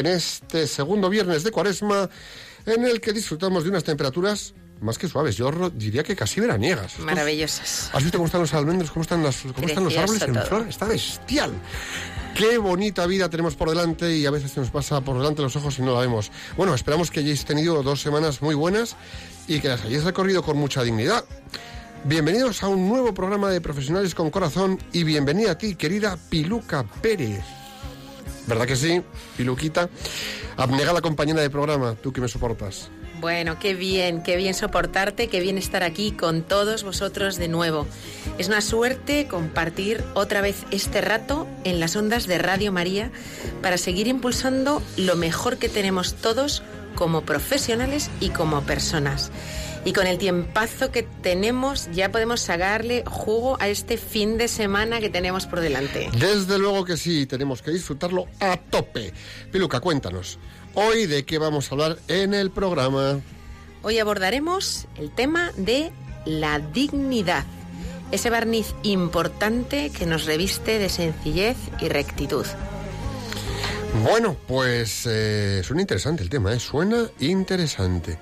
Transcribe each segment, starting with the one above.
En este segundo viernes de cuaresma en el que disfrutamos de unas temperaturas más que suaves, yo diría que casi veraniegas. Maravillosas. ¿Has visto cómo están los almendros, cómo están, las, cómo están los árboles en flor? Está bestial. Qué bonita vida tenemos por delante y a veces se nos pasa por delante los ojos y no la vemos. Bueno, esperamos que hayáis tenido dos semanas muy buenas y que las hayáis recorrido con mucha dignidad. Bienvenidos a un nuevo programa de Profesionales con Corazón y bienvenida a ti, querida Piluca Pérez. ¿Verdad que sí, Piluquita? Abnega la compañera de programa, tú que me soportas. Bueno, qué bien, qué bien soportarte, qué bien estar aquí con todos vosotros de nuevo. Es una suerte compartir otra vez este rato en las ondas de Radio María para seguir impulsando lo mejor que tenemos todos como profesionales y como personas. Y con el tiempazo que tenemos ya podemos sacarle jugo a este fin de semana que tenemos por delante. Desde luego que sí, tenemos que disfrutarlo a tope. Piluca, cuéntanos, hoy de qué vamos a hablar en el programa. Hoy abordaremos el tema de la dignidad, ese barniz importante que nos reviste de sencillez y rectitud. Bueno, pues eh, suena interesante el tema, ¿eh? suena interesante.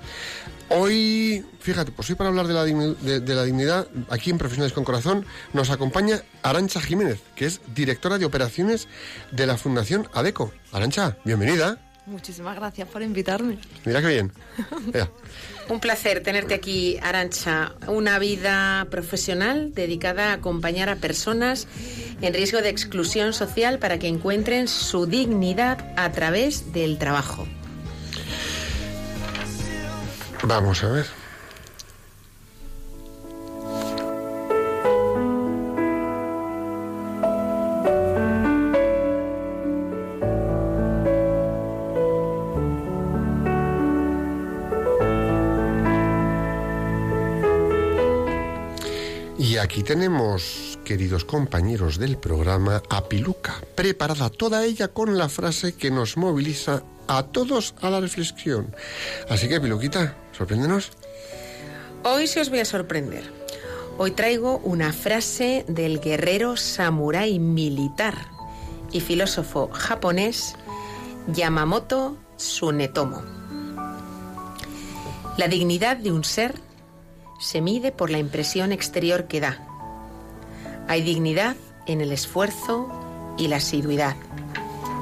Hoy, fíjate, pues hoy para hablar de la, de, la, dignidad, aquí en Profesionales con Corazón, nos acompaña Arancha Jiménez, que es directora de operaciones de la Fundación ADECO. Arancha, bienvenida. Muchísimas gracias por invitarme. Mira qué bien. Un placer tenerte aquí, Arancha. Una vida profesional dedicada a acompañar a personas en riesgo de exclusión social para que encuentren su dignidad a través del trabajo. Vamos a ver. Y aquí tenemos, queridos compañeros del programa, a Piluca, preparada toda ella con la frase que nos moviliza a todos a la reflexión. Así que, Piluquita, sorpréndenos. Hoy se os voy a sorprender. Hoy traigo una frase del guerrero samurái militar y filósofo japonés Yamamoto Tsunetomo. La dignidad de un ser se mide por la impresión exterior que da. Hay dignidad en el esfuerzo y la asiduidad,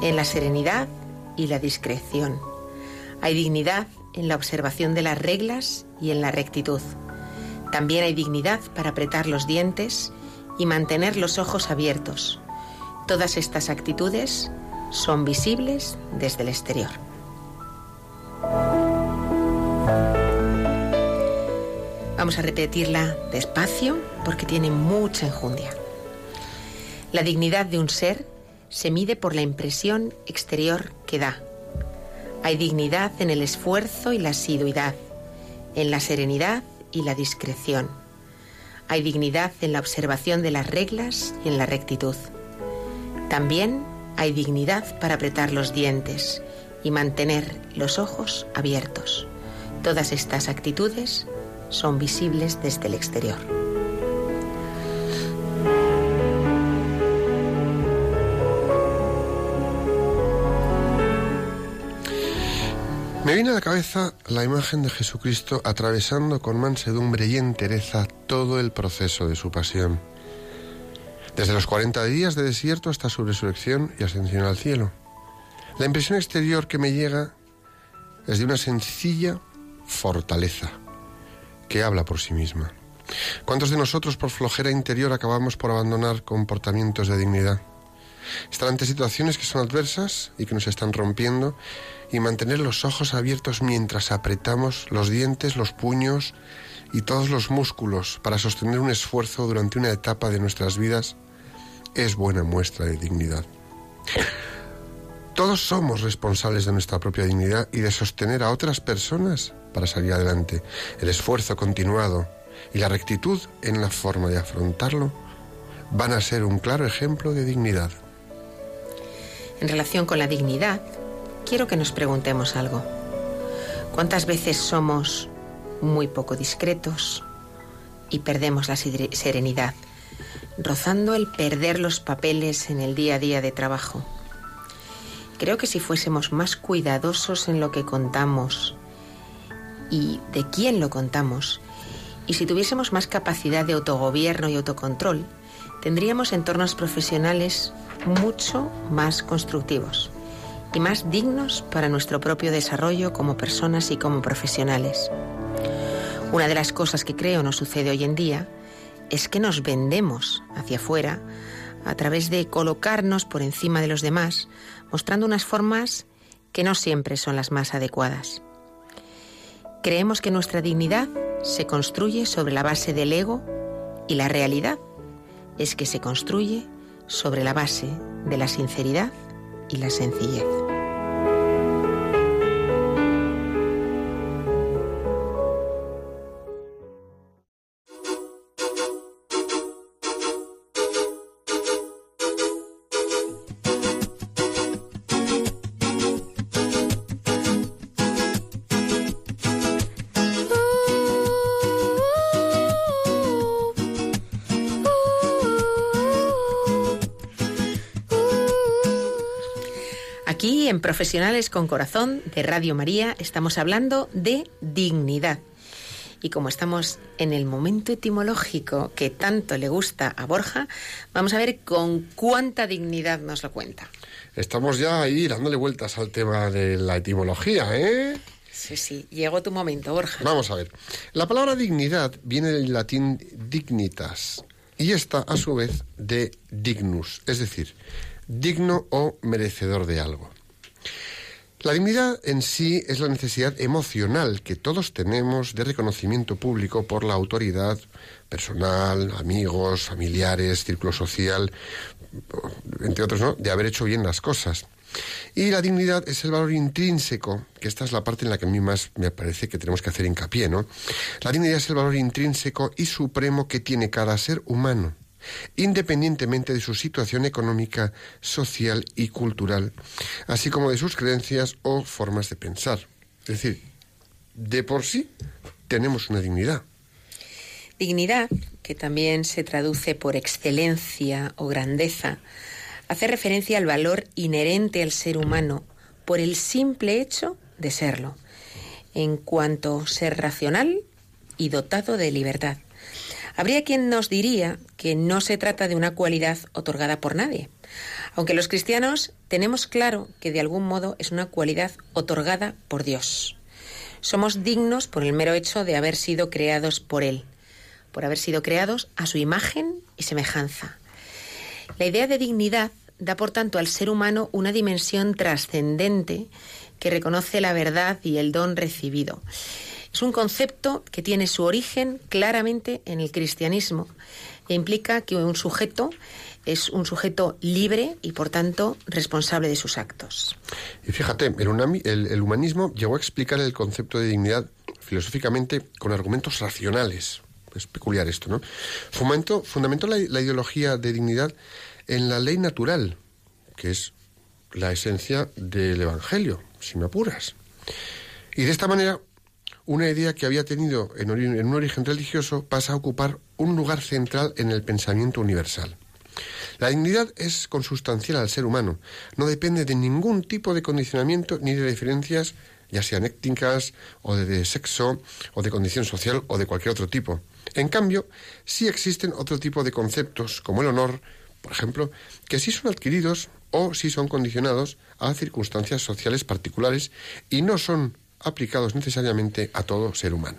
en la serenidad y la discreción. Hay dignidad en la observación de las reglas y en la rectitud. También hay dignidad para apretar los dientes y mantener los ojos abiertos. Todas estas actitudes son visibles desde el exterior. Vamos a repetirla despacio porque tiene mucha enjundia. La dignidad de un ser se mide por la impresión exterior que da. Hay dignidad en el esfuerzo y la asiduidad, en la serenidad y la discreción. Hay dignidad en la observación de las reglas y en la rectitud. También hay dignidad para apretar los dientes y mantener los ojos abiertos. Todas estas actitudes son visibles desde el exterior. Me viene a la cabeza la imagen de Jesucristo atravesando con mansedumbre y entereza todo el proceso de su pasión. Desde los 40 días de desierto hasta su resurrección y ascensión al cielo. La impresión exterior que me llega es de una sencilla fortaleza que habla por sí misma. ¿Cuántos de nosotros por flojera interior acabamos por abandonar comportamientos de dignidad? Estar ante situaciones que son adversas y que nos están rompiendo y mantener los ojos abiertos mientras apretamos los dientes, los puños y todos los músculos para sostener un esfuerzo durante una etapa de nuestras vidas es buena muestra de dignidad. Todos somos responsables de nuestra propia dignidad y de sostener a otras personas para salir adelante. El esfuerzo continuado y la rectitud en la forma de afrontarlo van a ser un claro ejemplo de dignidad. En relación con la dignidad, quiero que nos preguntemos algo. ¿Cuántas veces somos muy poco discretos y perdemos la serenidad, rozando el perder los papeles en el día a día de trabajo? Creo que si fuésemos más cuidadosos en lo que contamos y de quién lo contamos, y si tuviésemos más capacidad de autogobierno y autocontrol, tendríamos entornos profesionales mucho más constructivos y más dignos para nuestro propio desarrollo como personas y como profesionales. Una de las cosas que creo nos sucede hoy en día es que nos vendemos hacia afuera a través de colocarnos por encima de los demás, mostrando unas formas que no siempre son las más adecuadas. Creemos que nuestra dignidad se construye sobre la base del ego y la realidad es que se construye sobre la base de la sinceridad y la sencillez. En Profesionales con Corazón de Radio María estamos hablando de dignidad. Y como estamos en el momento etimológico que tanto le gusta a Borja, vamos a ver con cuánta dignidad nos lo cuenta. Estamos ya ahí dándole vueltas al tema de la etimología, ¿eh? Sí, sí, llegó tu momento, Borja. Vamos a ver. La palabra dignidad viene del latín dignitas y esta, a su vez, de dignus, es decir, digno o merecedor de algo. La dignidad en sí es la necesidad emocional que todos tenemos de reconocimiento público por la autoridad personal, amigos, familiares, círculo social, entre otros, de haber hecho bien las cosas. Y la dignidad es el valor intrínseco, que esta es la parte en la que a mí más me parece que tenemos que hacer hincapié, ¿no? La dignidad es el valor intrínseco y supremo que tiene cada ser humano independientemente de su situación económica, social y cultural, así como de sus creencias o formas de pensar. Es decir, de por sí tenemos una dignidad. Dignidad, que también se traduce por excelencia o grandeza, hace referencia al valor inherente al ser humano por el simple hecho de serlo, en cuanto ser racional y dotado de libertad. Habría quien nos diría que no se trata de una cualidad otorgada por nadie, aunque los cristianos tenemos claro que de algún modo es una cualidad otorgada por Dios. Somos dignos por el mero hecho de haber sido creados por Él, por haber sido creados a su imagen y semejanza. La idea de dignidad da por tanto al ser humano una dimensión trascendente que reconoce la verdad y el don recibido. Es un concepto que tiene su origen claramente en el cristianismo e implica que un sujeto es un sujeto libre y por tanto responsable de sus actos. Y fíjate, el, humanismo llegó a explicar el concepto de dignidad filosóficamente con argumentos racionales. Es peculiar esto, ¿no? fundamentó la, la ideología de dignidad en la ley natural, que es la esencia del Evangelio, si me apuras. Y de esta manera una idea que había tenido en, un origen religioso pasa a ocupar un lugar central en el pensamiento universal. La dignidad es consustancial al ser humano, no depende de ningún tipo de condicionamiento ni de diferencias, ya sean étnicas o de, sexo o de condición social o de cualquier otro tipo. En cambio, sí existen otro tipo de conceptos, como el honor, por ejemplo, que sí son adquiridos o sí son condicionados a circunstancias sociales particulares y no son aplicados necesariamente a todo ser humano.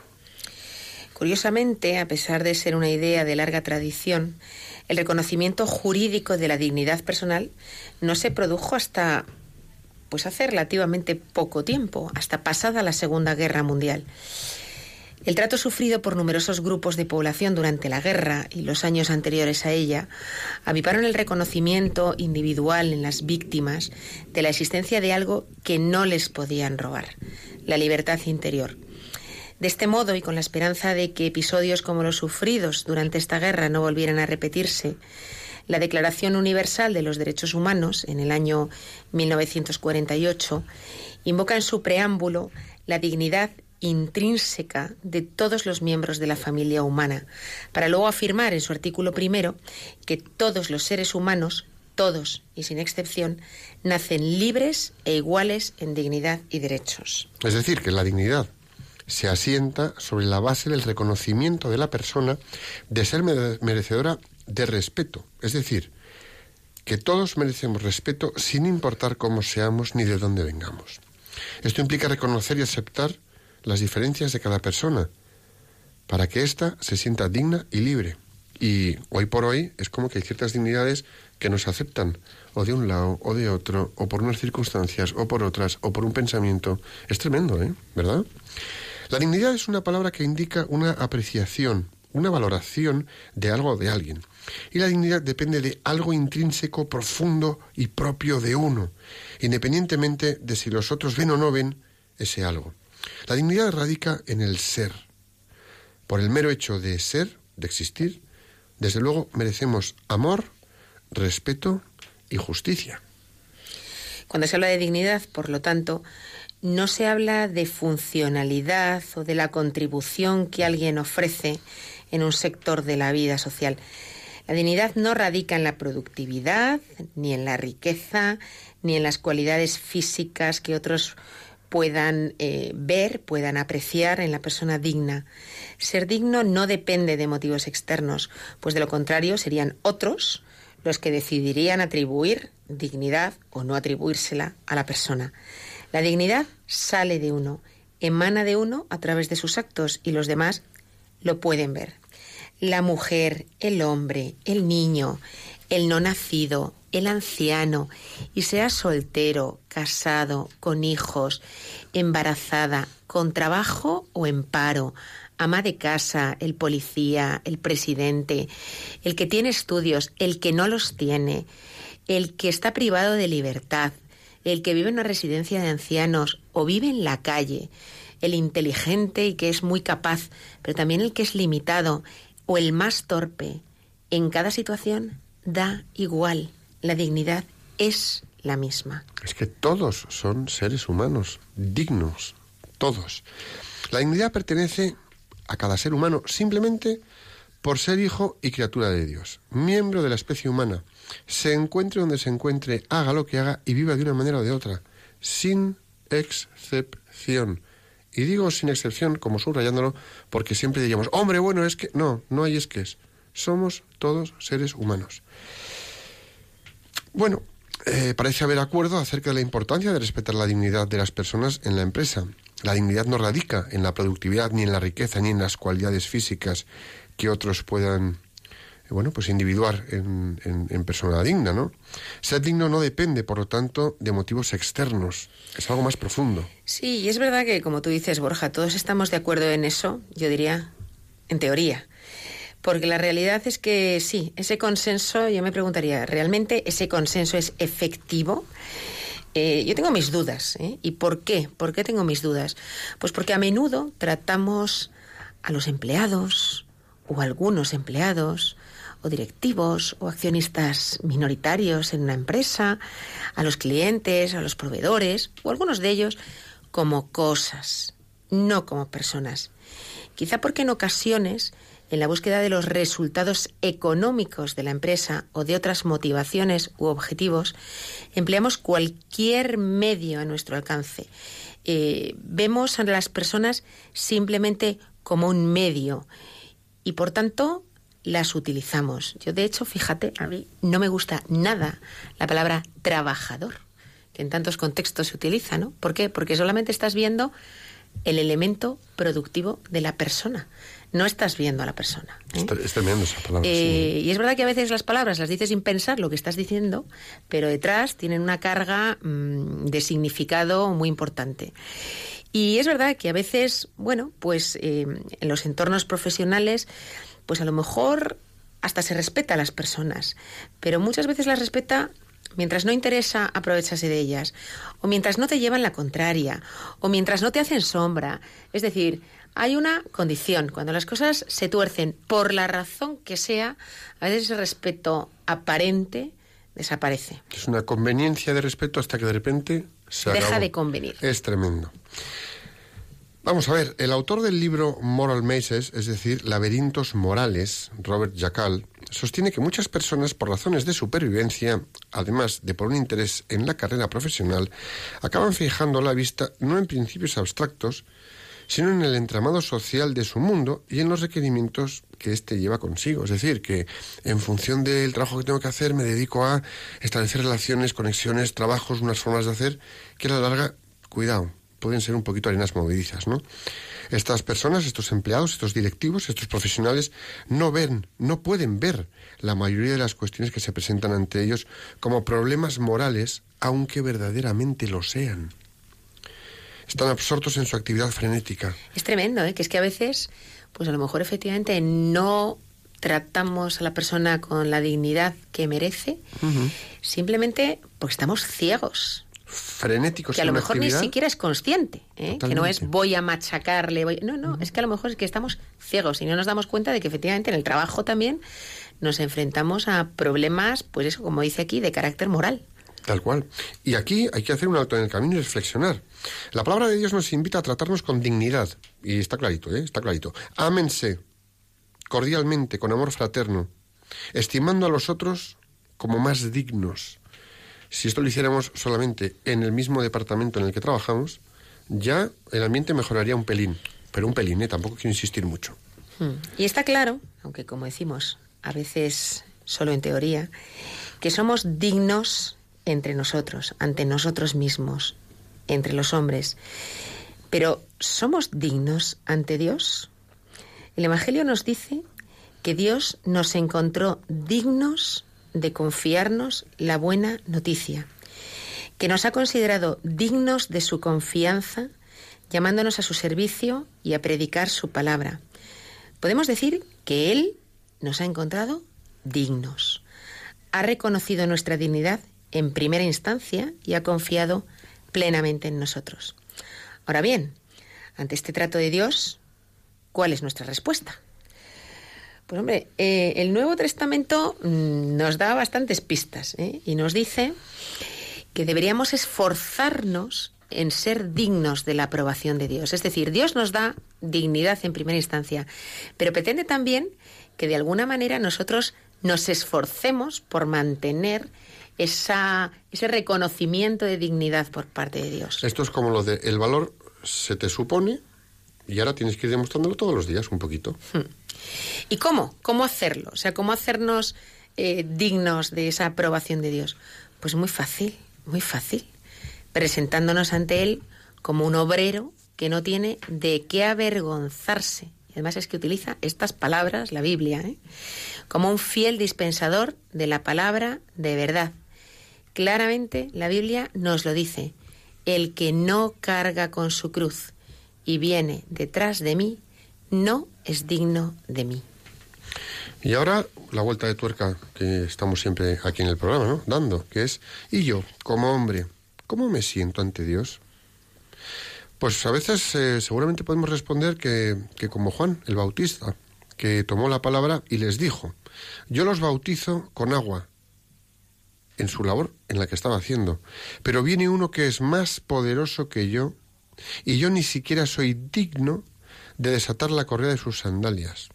Curiosamente, a pesar de ser una idea de larga tradición, el reconocimiento jurídico de la dignidad personal no se produjo hasta pues hace relativamente poco tiempo, hasta pasada la Segunda Guerra Mundial. El trato sufrido por numerosos grupos de población durante la guerra y los años anteriores a ella avivaron el reconocimiento individual en las víctimas de la existencia de algo que no les podían robar, la libertad interior. De este modo, y con la esperanza de que episodios como los sufridos durante esta guerra no volvieran a repetirse, la Declaración Universal de los Derechos Humanos, en el año 1948, invoca en su preámbulo la dignidad intrínseca de todos los miembros de la familia humana, para luego afirmar en su artículo primero que todos los seres humanos, todos y sin excepción, nacen libres e iguales en dignidad y derechos. Es decir, que la dignidad se asienta sobre la base del reconocimiento de la persona de ser merecedora de respeto. Es decir, que todos merecemos respeto sin importar cómo seamos ni de dónde vengamos. Esto implica reconocer y aceptar las diferencias de cada persona para que ésta se sienta digna y libre. Y hoy por hoy es como que hay ciertas dignidades que no se aceptan, o de un lado, o de otro, o por unas circunstancias, o por otras, o por un pensamiento. Es tremendo, ¿eh? ¿Verdad? La dignidad es una palabra que indica una apreciación, una valoración de algo de alguien. Y la dignidad depende de algo intrínseco, profundo y propio de uno, independientemente de si los otros ven o no ven ese algo. La dignidad radica en el ser. Por el mero hecho de ser, de existir, desde luego merecemos amor, respeto y justicia. Cuando se habla de dignidad, por lo tanto, no se habla de funcionalidad o de la contribución que alguien ofrece en un sector de la vida social. La dignidad no radica en la productividad, ni en la riqueza, ni en las cualidades físicas que otros puedan eh, ver, puedan apreciar en la persona digna. Ser digno no depende de motivos externos, pues de lo contrario serían otros los que decidirían atribuir dignidad o no atribuírsela a la persona. La dignidad sale de uno, emana de uno a través de sus actos y los demás lo pueden ver. La mujer, el hombre, el niño, el no nacido, el anciano, y sea soltero, casado, con hijos, embarazada, con trabajo o en paro, ama de casa, el policía, el presidente, el que tiene estudios, el que no los tiene, el que está privado de libertad, el que vive en una residencia de ancianos o vive en la calle, el inteligente y que es muy capaz, pero también el que es limitado o el más torpe, en cada situación da igual. La dignidad es la misma. Es que todos son seres humanos, dignos, todos. La dignidad pertenece a cada ser humano simplemente por ser hijo y criatura de Dios, miembro de la especie humana, se encuentre donde se encuentre, haga lo que haga y viva de una manera o de otra, sin excepción. Y digo sin excepción, como subrayándolo, porque siempre diríamos, hombre, bueno, es que no, no hay es que es. Somos todos seres humanos. Bueno, eh, parece haber acuerdo acerca de la importancia de respetar la dignidad de las personas en la empresa. La dignidad no radica en la productividad, ni en la riqueza, ni en las cualidades físicas que otros puedan, eh, bueno, pues individuar en, en, persona digna, ¿no? Ser digno no depende, por lo tanto, de motivos externos. Es algo más profundo. Sí, y es verdad que, como tú dices, Borja, todos estamos de acuerdo en eso, yo diría, en teoría. Porque la realidad es que sí, ese consenso, yo me preguntaría, ¿realmente ese consenso es efectivo? Eh, yo tengo mis dudas. ¿eh? ¿Y por qué? ¿Por qué tengo mis dudas? Pues porque a menudo tratamos a los empleados o algunos empleados o directivos o accionistas minoritarios en una empresa, a los clientes, a los proveedores o algunos de ellos como cosas, no como personas. Quizá porque en ocasiones en la búsqueda de los resultados económicos de la empresa o de otras motivaciones u objetivos, empleamos cualquier medio a nuestro alcance. Eh, vemos a las personas simplemente como un medio y por tanto las utilizamos. Yo de hecho, fíjate, a mí no me gusta nada la palabra trabajador que en tantos contextos se utiliza, ¿no? ¿Por qué? Porque solamente estás viendo el elemento productivo de la persona. No estás viendo a la persona. ¿eh? Es, tremendo esa palabra. Eh, y es verdad que a veces las palabras las dices sin pensar lo que estás diciendo, pero detrás tienen una carga mm, de significado muy importante. Y es verdad que a veces, bueno, pues eh, en los entornos profesionales, pues a lo mejor hasta se respeta a las personas, pero muchas veces las respeta mientras no interesa aprovecharse de ellas, o mientras no te llevan la contraria, o mientras no te hacen sombra. Es decir, hay una condición. Cuando las cosas se tuercen por la razón que sea, a veces ese respeto aparente desaparece. Es una conveniencia de respeto hasta que de repente se Deja de convenir. Es tremendo. Vamos a ver, el autor del libro Moral Mazes, es decir, Laberintos Morales, Robert Jackal, sostiene que muchas personas, por razones de supervivencia, además de por un interés en la carrera profesional, acaban fijando la vista no en principios abstractos, sino en el entramado social de su mundo y en los requerimientos que éste lleva consigo. Es decir, que en función del trabajo que tengo que hacer me dedico a establecer relaciones, conexiones, trabajos, unas formas de hacer que a la larga, cuidado, pueden ser un poquito arenas movedizas, ¿no? Estas personas, estos empleados, estos directivos, estos profesionales, no ven, no pueden ver la mayoría de las cuestiones que se presentan ante ellos como problemas morales, aunque verdaderamente lo sean. Están absortos en su actividad frenética. Es tremendo, ¿eh? que es que a veces, pues a lo mejor efectivamente no tratamos a la persona con la dignidad que merece, simplemente porque estamos ciegos frenéticos que a lo mejor ni siquiera es consciente ¿eh? que no es voy a machacarle voy... no no es que a lo mejor es que estamos ciegos y no nos damos cuenta de que efectivamente en el trabajo también nos enfrentamos a problemas pues eso como dice aquí de carácter moral Tal cual. Y aquí hay que hacer un alto en el camino y reflexionar. La palabra de Dios nos invita a tratarnos con dignidad. Y está clarito, ¿eh? Está clarito. Ámense cordialmente, con amor fraterno, estimando a los otros como más dignos, si esto lo hiciéramos solamente en el mismo departamento en el que trabajamos, ya el ambiente mejoraría un pelín, pero un pelín, ¿eh? tampoco quiero insistir mucho. Hmm. Y está claro, aunque como decimos, a veces solo en teoría, que somos dignos entre nosotros, ante nosotros mismos, entre los hombres. Pero ¿somos dignos ante Dios? El Evangelio nos dice que Dios nos encontró dignos de confiarnos la buena noticia, que nos ha considerado dignos de su confianza, llamándonos a su servicio y a predicar su palabra. Podemos decir que Él nos ha encontrado dignos. Ha reconocido nuestra dignidad en primera instancia y ha confiado plenamente en nosotros. Ahora bien, ante este trato de Dios, ¿cuál es nuestra respuesta? Pues hombre, eh, el Nuevo Testamento mm, nos da bastantes pistas ¿eh? y nos dice que deberíamos esforzarnos en ser dignos de la aprobación de Dios. Es decir, Dios nos da dignidad en primera instancia, pero pretende también que de alguna manera nosotros nos esforcemos por mantener esa, ese reconocimiento de dignidad por parte de Dios. Esto es como lo de el valor se te supone y ahora tienes que ir demostrándolo todos los días un poquito. Hmm. ¿Y cómo? ¿Cómo hacerlo? O sea, ¿cómo hacernos eh, dignos de esa aprobación de Dios? Pues muy fácil, muy fácil. Presentándonos ante Él como un obrero que no tiene de qué avergonzarse. Y además es que utiliza estas palabras, la Biblia, ¿eh? como un fiel dispensador de la palabra de verdad. Claramente la Biblia nos lo dice. El que no carga con su cruz y viene detrás de mí, no es digno de mí. Y ahora la vuelta de tuerca que estamos siempre aquí en el programa, ¿no? Dando, que es, ¿y yo, como hombre, cómo me siento ante Dios? Pues a veces eh, seguramente podemos responder que, que como Juan el Bautista, que tomó la palabra y les dijo, yo los bautizo con agua, en su labor en la que estaba haciendo, pero viene uno que es más poderoso que yo, y yo ni siquiera soy digno de desatar la correa de sus sandalias.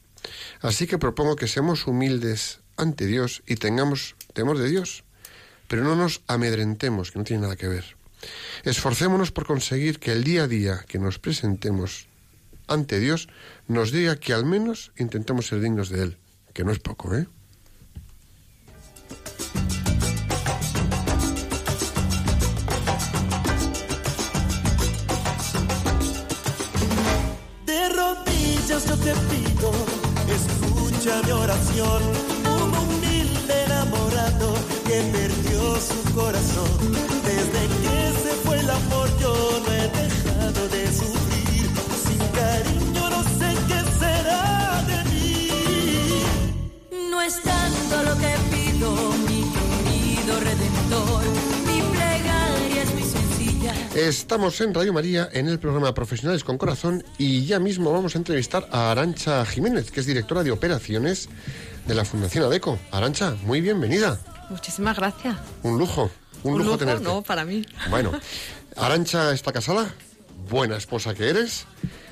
Así que propongo que seamos humildes ante Dios y tengamos temor de Dios, pero no nos amedrentemos, que no tiene nada que ver. Esforcémonos por conseguir que el día a día que nos presentemos ante Dios nos diga que al menos intentemos ser dignos de Él, que no es poco, ¿eh? Corazón. Desde que se fue el amor yo no he dejado de sufrir. Sin cariño no sé qué será de mí. No es tanto lo que pido, mi querido redentor. Mi plegaria es muy sencilla. Estamos en Radio María en el programa Profesionales con Corazón y ya mismo vamos a entrevistar a Arancha Jiménez, que es directora de operaciones de la Fundación ADECO. Arancha, muy bienvenida. Muchísimas gracias. Un lujo, un, Un lujo, lujo, tenerte. no, para mí. Bueno, Arancha está casada, buena esposa que eres,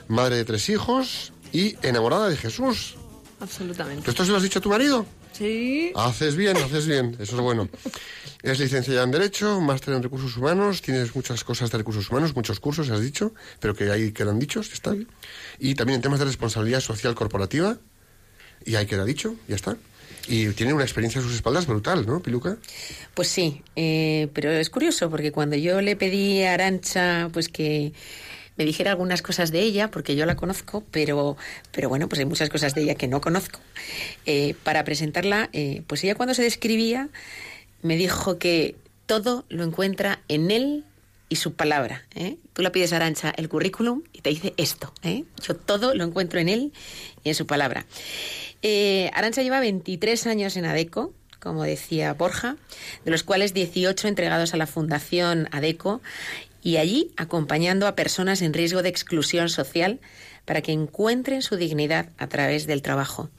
madre de tres hijos y enamorada de Jesús. Absolutamente. ¿Esto se lo has dicho a tu marido? Sí. Haces bien, haces bien, eso es bueno. Es licenciada en Derecho, máster en Recursos Humanos, tienes muchas cosas de Recursos Humanos, muchos cursos, has dicho, pero que ahí quedan dichos, está. Y también en temas de responsabilidad social corporativa, y ahí queda dicho, ya está. Y tiene una experiencia a sus espaldas brutal, ¿no, Piluca? Pues sí, eh, pero es curioso porque cuando yo le pedí a Arancha pues que me dijera algunas cosas de ella, porque yo la conozco, pero, pero bueno, pues hay muchas cosas de ella que no conozco. Eh, para presentarla, eh, pues ella cuando se describía me dijo que todo lo encuentra en él y su palabra. ¿eh? Tú le pides a Arancha el currículum y te dice esto. ¿eh? Yo todo lo encuentro en él y en su palabra. Eh, Arancha lleva 23 años en ADECO, como decía Borja, de los cuales 18 entregados a la Fundación ADECO y allí acompañando a personas en riesgo de exclusión social para que encuentren su dignidad a través del trabajo.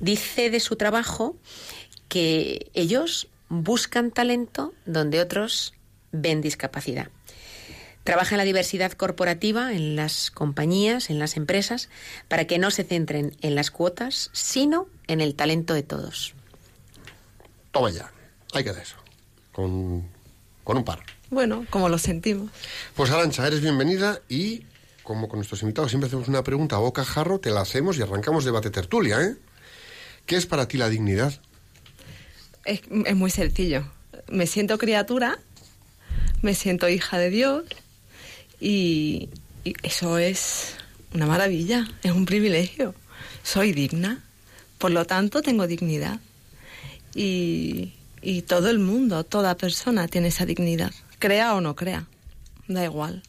Dice de su trabajo que ellos buscan talento donde otros ven discapacidad. Trabaja en la diversidad corporativa, en las compañías, en las empresas, para que no se centren en las cuotas, sino en el talento de todos. Toma ya, hay que dar eso, con, con un par. Bueno, como lo sentimos. Pues Arancha, eres bienvenida y como con nuestros invitados siempre hacemos una pregunta a boca jarro, te la hacemos y arrancamos debate tertulia, ¿eh? ¿Qué es para ti la dignidad? Es, es muy sencillo. Me siento criatura, me siento hija de Dios y, y eso es una maravilla, es un privilegio. Soy digna, por lo tanto tengo dignidad. Y, y todo el mundo, toda persona tiene esa dignidad, crea o no crea, da igual.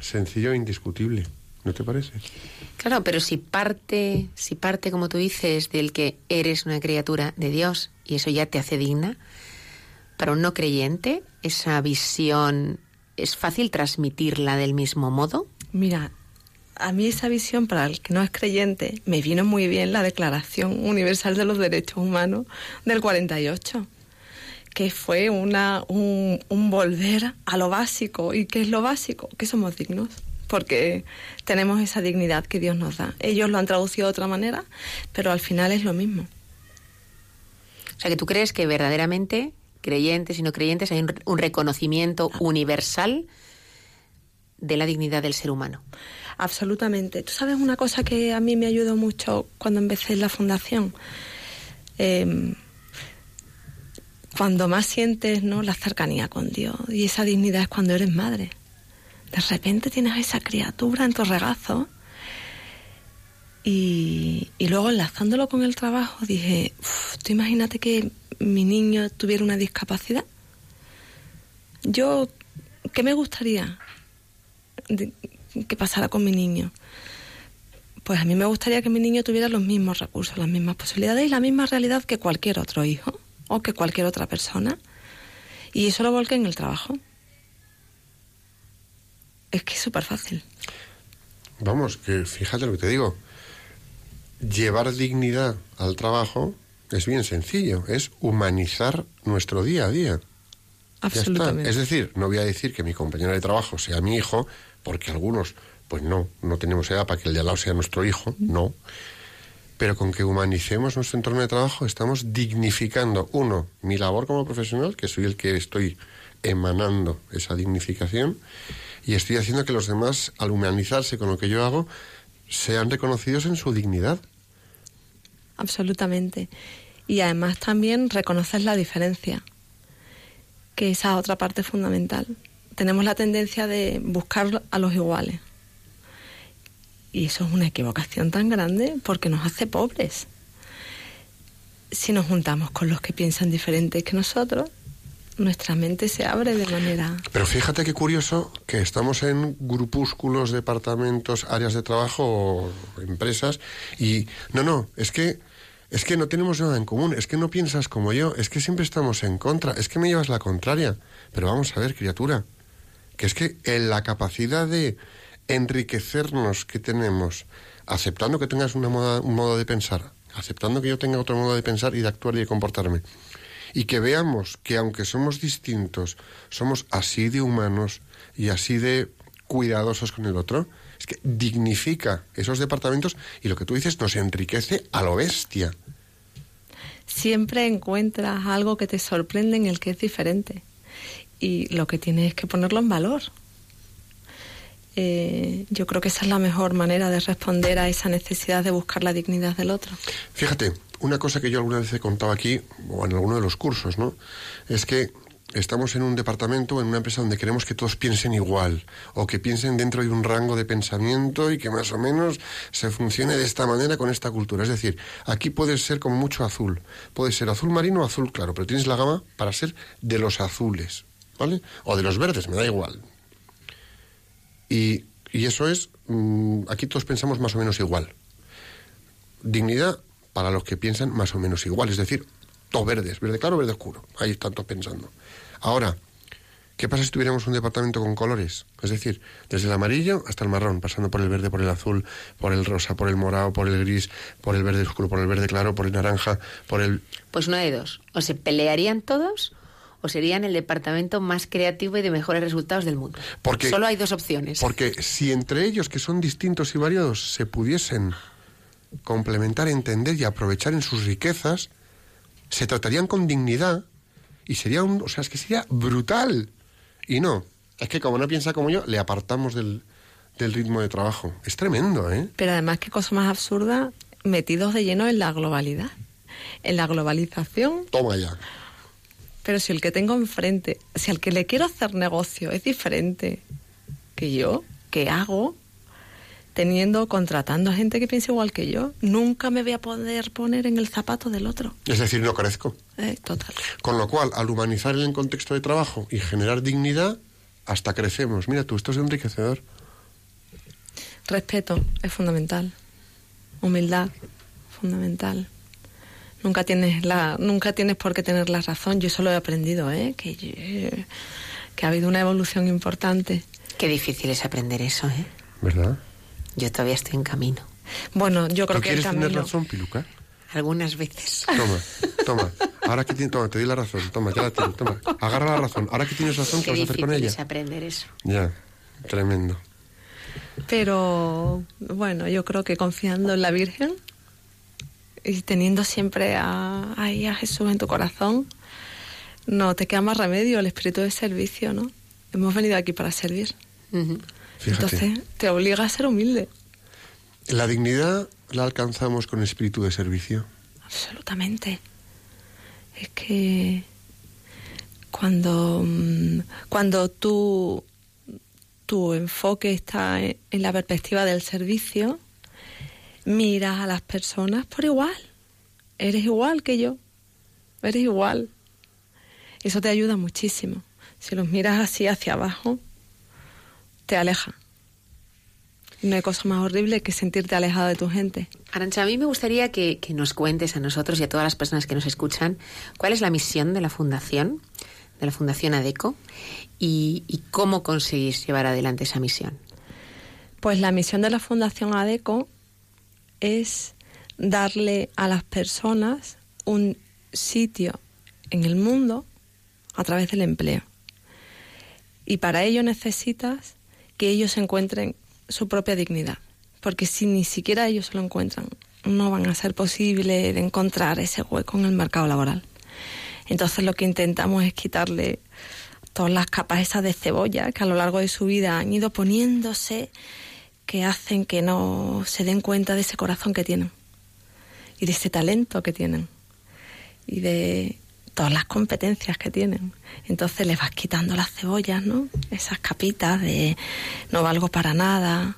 Sencillo e indiscutible, ¿no te parece? Claro, pero si parte, si parte, como tú dices, del que eres una criatura de Dios y eso ya te hace digna, para un no creyente, esa visión es fácil transmitirla del mismo modo. Mira, a mí esa visión para el que no es creyente me vino muy bien la Declaración Universal de los Derechos Humanos del 48, que fue una, un, un volver a lo básico. ¿Y qué es lo básico? Que somos dignos, porque tenemos esa dignidad que Dios nos da. Ellos lo han traducido de otra manera, pero al final es lo mismo. O sea, que tú crees que verdaderamente, creyentes y no creyentes, hay un, un reconocimiento universal de la dignidad del ser humano. Absolutamente. Tú sabes una cosa que a mí me ayudó mucho cuando empecé en la fundación. Eh, cuando más sientes ¿no? la cercanía con Dios y esa dignidad es cuando eres madre. De repente tienes a esa criatura en tu regazo y, luego enlazándolo con el trabajo dije, "Uf, tú imagínate que mi niño tuviera una discapacidad. Yo, ¿qué me gustaría que pasara con mi niño? Pues a mí me gustaría que mi niño tuviera los mismos recursos, las mismas posibilidades y la misma realidad que cualquier otro hijo o que cualquier otra persona. Y eso lo volqué en el trabajo. Es que es súper fácil. Vamos, que fíjate lo que te digo. Llevar dignidad al trabajo es bien sencillo, es humanizar nuestro día a día. Ya está. Absolutamente. Es decir, no voy a decir que mi compañero de trabajo sea mi hijo, porque algunos, pues no, no tenemos edad para que el de al lado sea nuestro hijo, no. Pero con que humanicemos nuestro entorno de trabajo estamos dignificando, uno, mi labor como profesional, que soy el que estoy emanando esa dignificación, y estoy haciendo que los demás, al humanizarse con lo que yo hago, sean reconocidos en su dignidad. Absolutamente. Y además también reconocer la diferencia, que esa otra parte fundamental. Tenemos la tendencia de buscar a los iguales. Y eso es una equivocación tan grande porque nos hace pobres. Si nos juntamos con los que piensan diferente que nosotros, nuestra mente se abre de manera... Pero fíjate qué curioso que estamos en grupúsculos, departamentos, áreas de trabajo, empresas, y no, no, es que... Es que no tenemos nada en común, es que no piensas como yo, es que siempre estamos en contra, es que me llevas la contraria. Pero vamos a ver, criatura, que es que en la capacidad de enriquecernos que tenemos, aceptando que tengas una un modo de pensar, aceptando que yo tenga otro modo de pensar y de actuar y de comportarme, y que veamos que aunque somos distintos, somos así de humanos y así de cuidadosos con el otro, es que dignifica esos departamentos y lo que tú dices nos enriquece a lo bestia. Siempre encuentras algo que te sorprende en el que es diferente y lo que tienes es que ponerlo en valor. Eh, yo creo que esa es la mejor manera de responder a esa necesidad de buscar la dignidad del otro. Fíjate, una cosa que yo alguna vez he contado aquí, o en alguno de los cursos, ¿no? Es que estamos en un departamento, en una empresa donde queremos que todos piensen igual, o que piensen dentro de un rango de pensamiento y que más o menos se funcione de esta manera con esta cultura. Es decir, aquí puede ser con mucho azul. Puede ser azul marino o azul claro, pero tienes la gama para ser de los azules, ¿vale? O de los verdes, me da igual. Y, eso es, mm, aquí todos pensamos más o menos igual. Dignidad para los que piensan más o menos igual, es decir, todos verdes, verde claro, verde oscuro. Ahí están todos pensando. Ahora, ¿qué pasa si tuviéramos un departamento con colores? Es decir, desde el amarillo hasta el marrón, pasando por el verde, por el azul, por el rosa, por el morado, por el gris, por el verde oscuro, por el verde claro, por el naranja, por el... Pues una de dos. O se pelearían todos o serían el departamento más creativo y de mejores resultados del mundo. Porque, Solo hay dos opciones. Porque si entre ellos, que son distintos y variados, se pudiesen complementar, entender y aprovechar en sus riquezas, se tratarían con dignidad y sería un, o sea, es que sería brutal. Y no, es que como no piensa como yo, le apartamos del, del ritmo de trabajo. Es tremendo, ¿eh? Pero además, qué cosa más absurda, metidos de lleno en la globalidad, en la globalización. Toma ya. Pero si el que tengo enfrente, si al que le quiero hacer negocio es diferente que yo, ¿qué hago? Teniendo, contratando a gente que piensa igual que yo, nunca me voy a poder poner en el zapato del otro. Es decir, no crezco. Eh, total. Con lo cual, al humanizar el contexto de trabajo y generar dignidad, hasta crecemos. Mira tú, esto es enriquecedor. Respeto es fundamental. Humildad, fundamental. Nunca tienes, la, nunca tienes por qué tener la razón. Yo eso lo he aprendido, ¿eh? que, que ha habido una evolución importante. Qué difícil es aprender eso, ¿eh? ¿Verdad? Yo todavía estoy en camino. Bueno, yo creo que quieres el camino... tener razón, Piluca? Algunas veces. Toma, toma. Ahora que tienes, toma, te doy la razón. Toma, ya la tienes, toma. Agarra la razón. Ahora que tienes razón, ¿qué vas a hacer con ella? es aprender eso. Ya, tremendo. Pero bueno, yo creo que confiando en la Virgen y teniendo siempre a, ahí a Jesús en tu corazón, no te queda más remedio el espíritu de servicio, ¿no? Hemos venido aquí para servir. Entonces te obliga a ser humilde. ¿La dignidad la alcanzamos con espíritu de servicio? Absolutamente. Es que cuando, mm, cuando tú, tu enfoque está en la perspectiva del servicio, miras a las personas por igual. Eres igual que yo. Eres igual. Eso te ayuda muchísimo. Si los miras así hacia abajo, te aleja. No hay cosa más horrible que sentirte alejado de tu gente. Arancha, a mí me gustaría que, nos cuentes a nosotros y a todas las personas que nos escuchan cuál es la misión de la Fundación, de la Fundación ADECO, y, y cómo conseguís llevar adelante esa misión. Pues la misión de la Fundación ADECO es darle a las personas un sitio en el mundo a través del empleo. Y para ello necesitas que ellos encuentren su propia dignidad, porque si ni siquiera ellos lo encuentran, no van a ser posible de encontrar ese hueco en el mercado laboral. Entonces lo que intentamos es quitarle todas las capas esas de cebolla que a lo largo de su vida han ido poniéndose que hacen que no se den cuenta de ese corazón que tienen y de ese talento que tienen y de todas las competencias que tienen. Entonces les vas quitando las cebollas, ¿no? Esas capitas de no valgo para nada,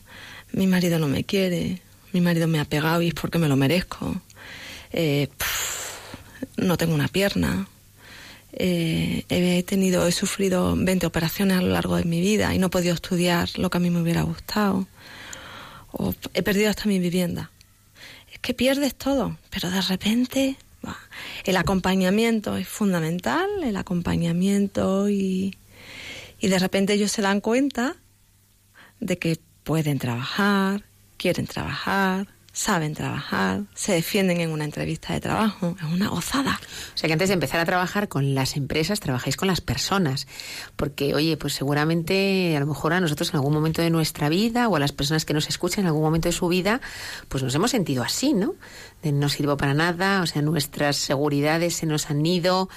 mi marido no me quiere, mi marido me ha pegado y es porque me lo merezco, eh, no tengo una pierna, eh, he tenido, he sufrido 20 operaciones a lo largo de mi vida y no he podido estudiar lo que a mí me hubiera gustado, o he perdido hasta mi vivienda. Es que pierdes todo, pero de repente el acompañamiento es fundamental, el acompañamiento y, y de repente ellos se dan cuenta de que pueden trabajar, quieren trabajar, saben trabajar, se defienden en una entrevista de trabajo, es una gozada. O sea que antes de empezar a trabajar con las empresas, trabajáis con las personas, porque oye, pues seguramente a lo mejor a nosotros en algún momento de nuestra vida o a las personas que nos escuchan en algún momento de su vida, pues nos hemos sentido así, ¿no? De no sirvo para nada, o sea, nuestras seguridades se nos han ido,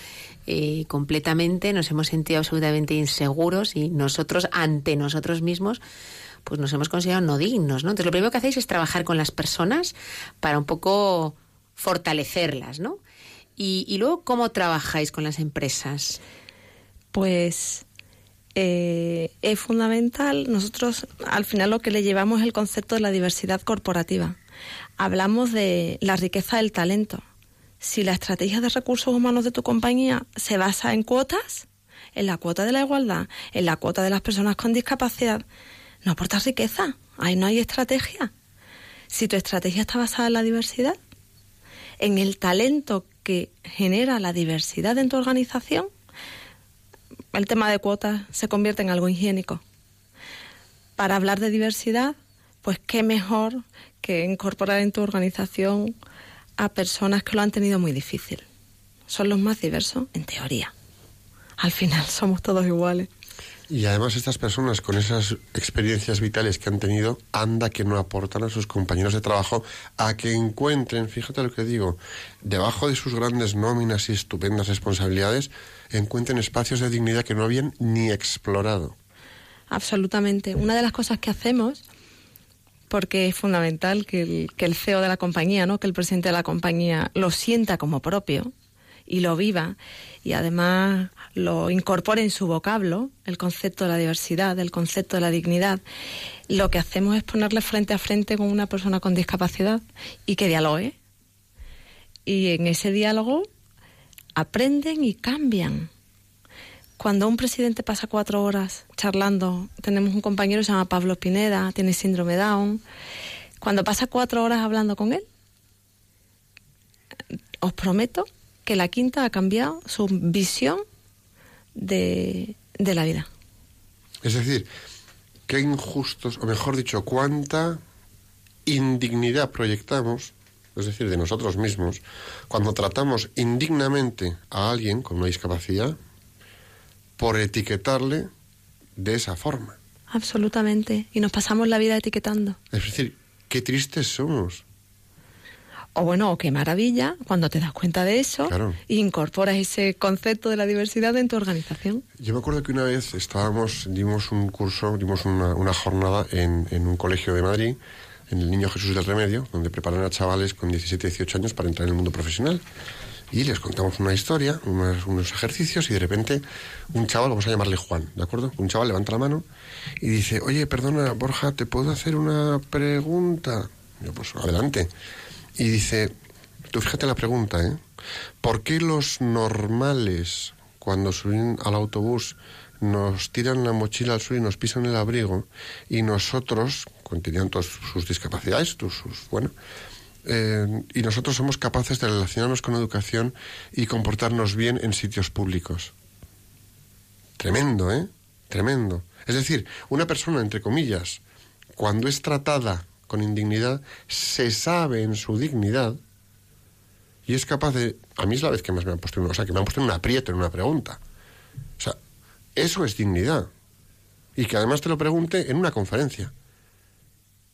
eh, completamente, nos hemos sentido absolutamente inseguros y nosotros, ante nosotros mismos, pues nos hemos considerado no dignos, ¿no? Entonces lo primero que hacéis es trabajar con las personas para un poco fortalecerlas, ¿no? Y, luego, ¿cómo trabajáis con las empresas? Pues eh, es fundamental. Nosotros al final lo que le llevamos es el concepto de la diversidad corporativa. Hablamos de la riqueza del talento. Si la estrategia de recursos humanos de tu compañía se basa en cuotas, en la cuota de la igualdad, en la cuota de las personas con discapacidad, no aporta riqueza. Ahí no hay estrategia. Si tu estrategia está basada en la diversidad, en el talento que genera la diversidad en tu organización, el tema de cuotas se convierte en algo higiénico. Para hablar de diversidad, pues qué mejor que incorporar en tu organización a personas que lo han tenido muy difícil. Son los más diversos en teoría. Al final somos todos iguales. Y además estas personas con esas experiencias vitales que han tenido, anda que no aportan a sus compañeros de trabajo a que encuentren, fíjate lo que digo, debajo de sus grandes nóminas y estupendas responsabilidades, encuentren espacios de dignidad que no habían ni explorado. Absolutamente. Una de las cosas que hacemos, porque es fundamental que el, que el CEO de la compañía, ¿no? que el presidente de la compañía lo sienta como propio y lo viva, y además lo incorpore en su vocablo, el concepto de la diversidad, el concepto de la dignidad, lo que hacemos es ponerle frente a frente con una persona con discapacidad y que dialogue. Y en ese diálogo aprenden y cambian. Cuando un presidente pasa cuatro horas charlando, tenemos un compañero que se llama Pablo Pineda, tiene síndrome Down. Cuando pasa cuatro horas hablando con él, os prometo que la quinta ha cambiado su visión de, la vida. Es decir, qué injustos, o mejor dicho, cuánta indignidad proyectamos, es decir, de nosotros mismos, cuando tratamos indignamente a alguien con una discapacidad por etiquetarle de esa forma. Absolutamente. Y nos pasamos la vida etiquetando. Es decir, qué tristes somos. O bueno, qué maravilla cuando te das cuenta de eso e incorporas ese concepto de la diversidad en tu organización. Yo me acuerdo que una vez estábamos, dimos un curso, dimos una, jornada en, un colegio de Madrid, en el Niño Jesús del Remedio, donde preparan a chavales con 17, 18 años para entrar en el mundo profesional. Y les contamos una historia, unos, ejercicios, y de repente un chaval, vamos a llamarle Juan, ¿de acuerdo? Un chaval levanta la mano y dice, oye, perdona, Borja, ¿te puedo hacer una pregunta? Yo, pues adelante. Y dice, tú fíjate la pregunta, ¿eh? ¿Por qué los normales, cuando suben al autobús, nos tiran la mochila al suelo y nos pisan el abrigo, y nosotros, con todas sus discapacidades, sus, bueno, eh, y nosotros somos capaces de relacionarnos con educación y comportarnos bien en sitios públicos? Tremendo, ¿eh? Tremendo. Es decir, una persona, entre comillas, cuando es tratada con indignidad, se sabe en su dignidad y es capaz de... A mí es la vez que más me han puesto, o sea, que me han puesto en un aprieto, en una pregunta. O sea, eso es dignidad. Y que además te lo pregunte en una conferencia.